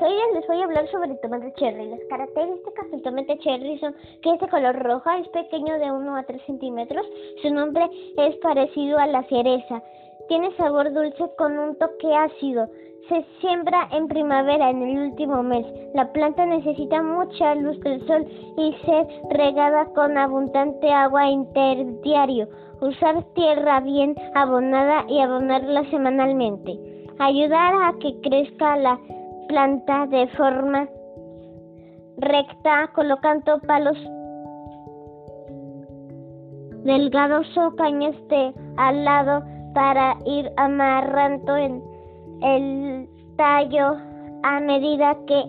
hoy les voy a hablar sobre el tomate cherry. Las características del tomate cherry son que es de color rojo, es pequeño de 1 a 3 centímetros, su nombre es parecido a la cereza, tiene sabor dulce con un toque ácido, se siembra en primavera en el último mes. La planta necesita mucha luz del sol y ser regada con abundante agua interdiario. Usar tierra bien abonada y abonarla semanalmente. Ayudar a que crezca la planta de forma recta colocando palos delgados o cañas de al lado para ir amarrando en el tallo a medida que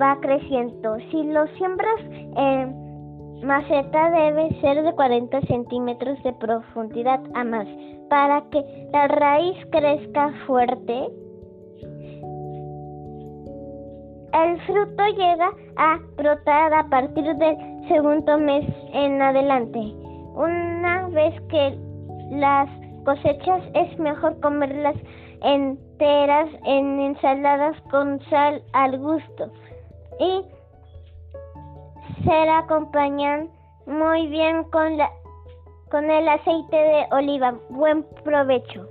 va creciendo. Si lo siembras en maceta debe ser de 40 centímetros de profundidad a más para que la raíz crezca fuerte El fruto llega a brotar a partir del segundo mes en adelante. Una vez que las cosechas es mejor comerlas enteras en ensaladas con sal al gusto y se acompañan muy bien con la con el aceite de oliva. Buen provecho.